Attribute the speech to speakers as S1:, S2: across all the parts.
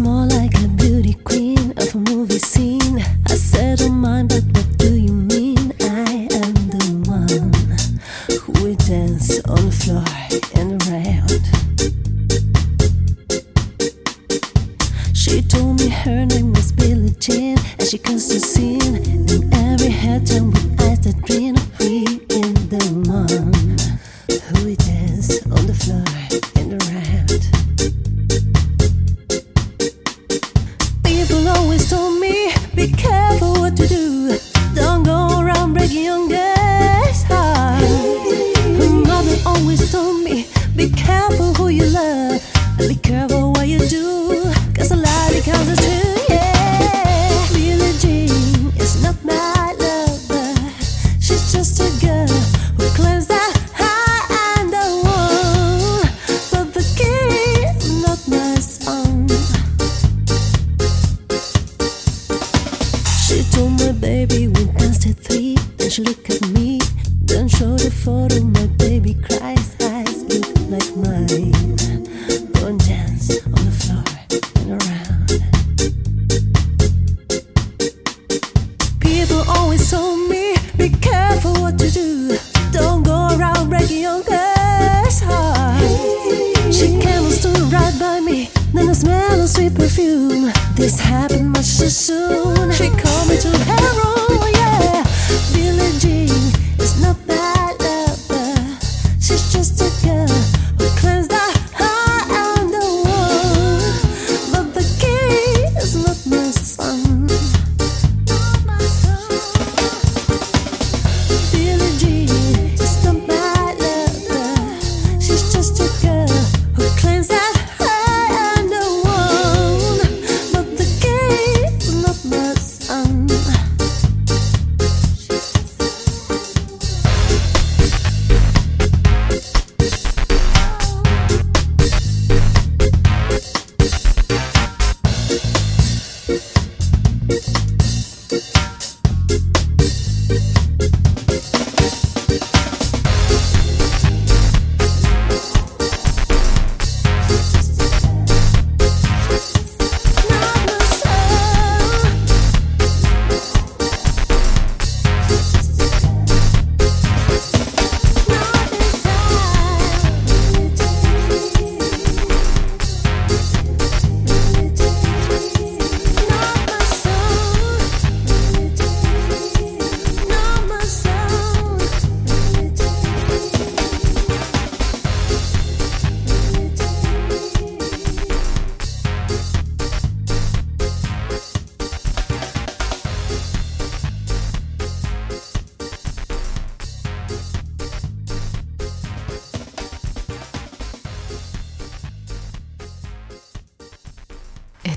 S1: more like a beauty queen of a movie scene. I said, Don't mine, but Cause it's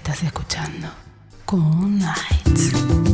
S2: Estás escuchando Cool Nights.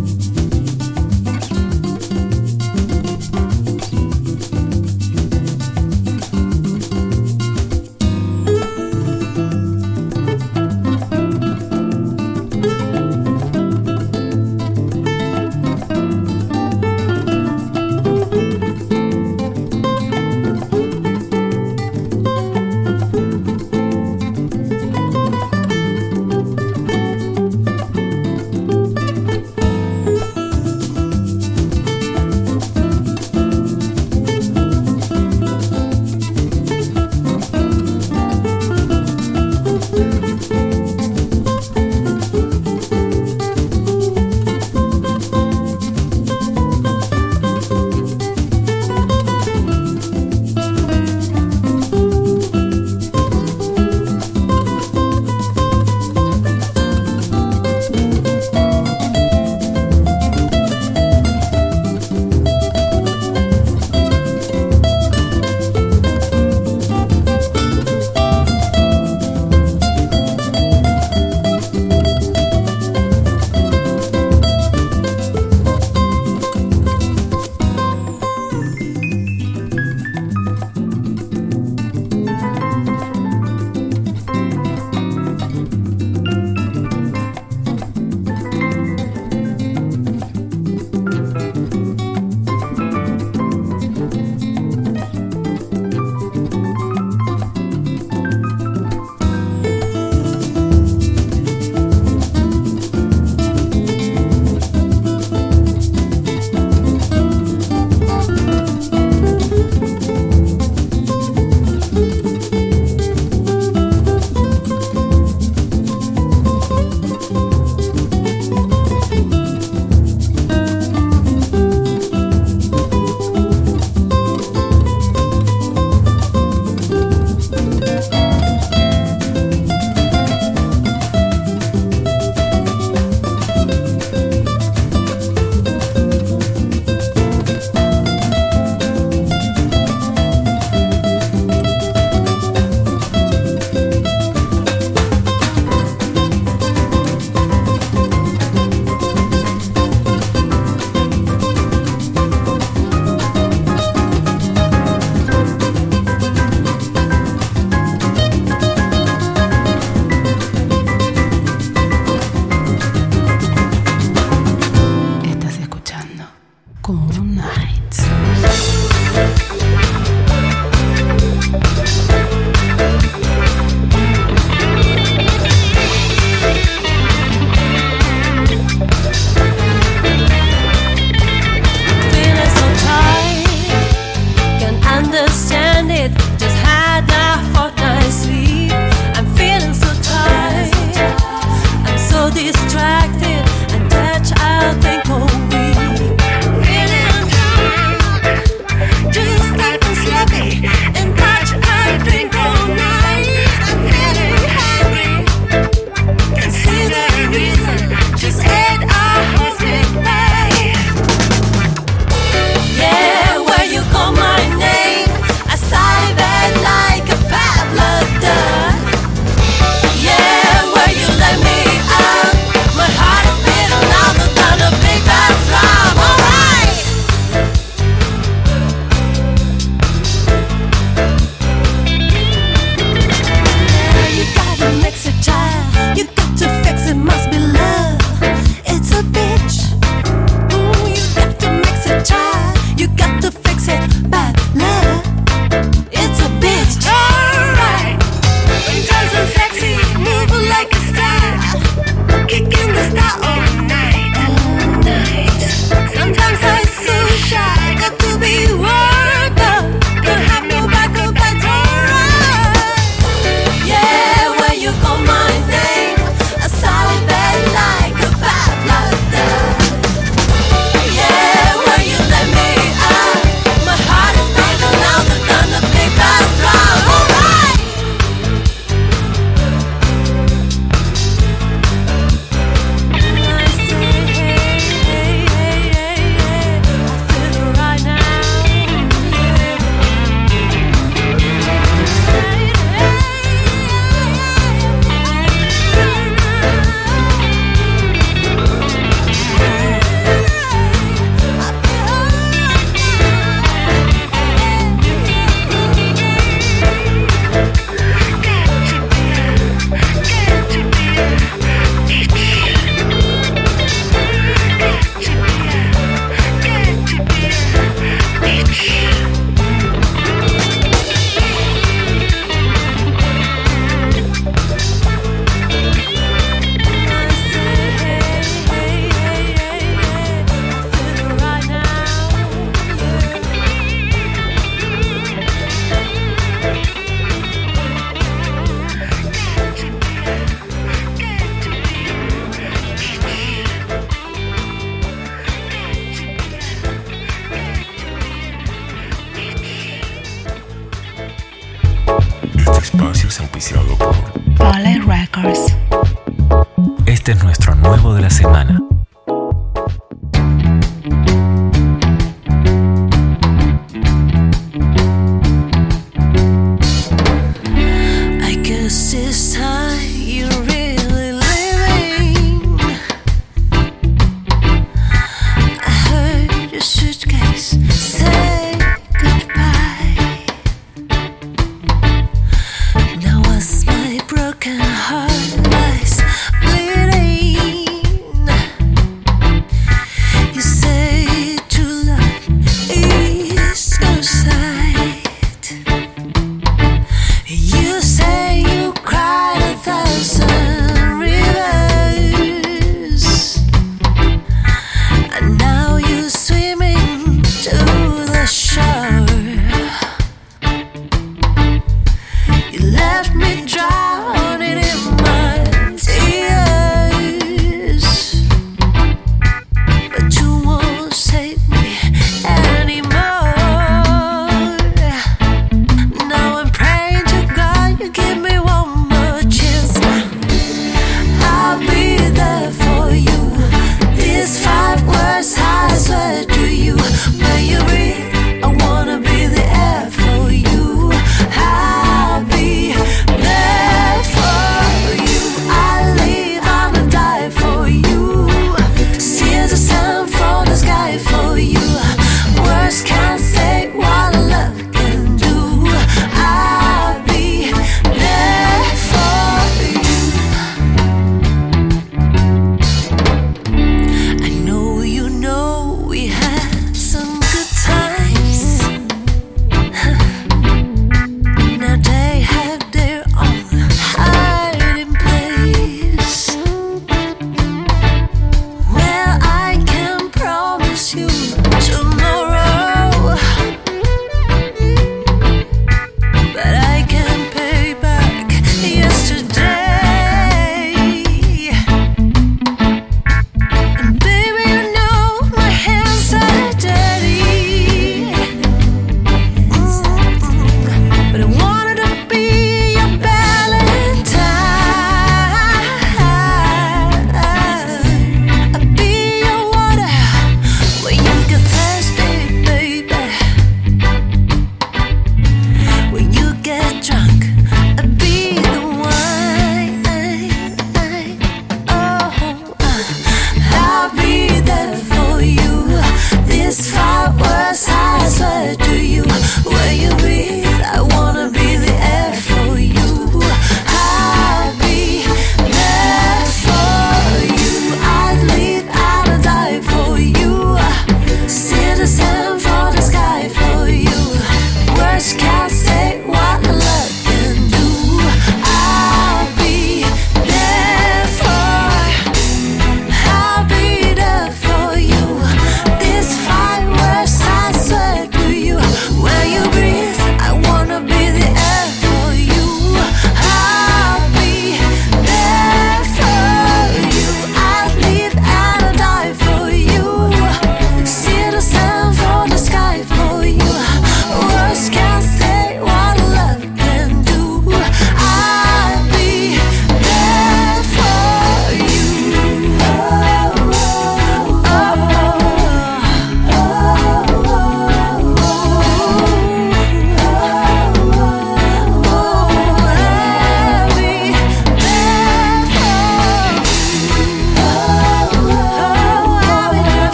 S1: to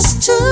S1: just to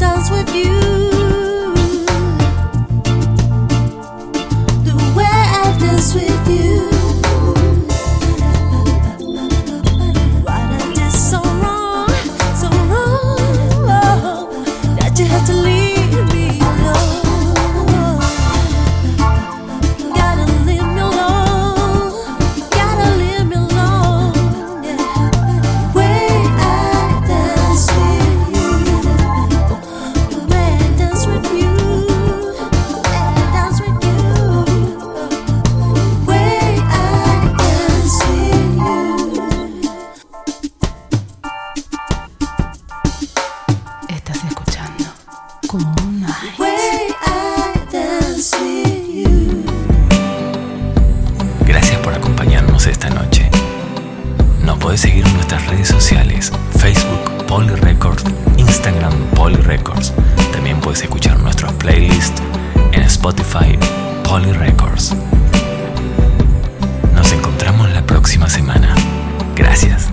S1: Does with you.
S3: nuestras redes sociales, Facebook Poly Records, Instagram Poly Records. También puedes escuchar nuestros playlists en Spotify Poly Records. Nos encontramos la próxima semana. Gracias.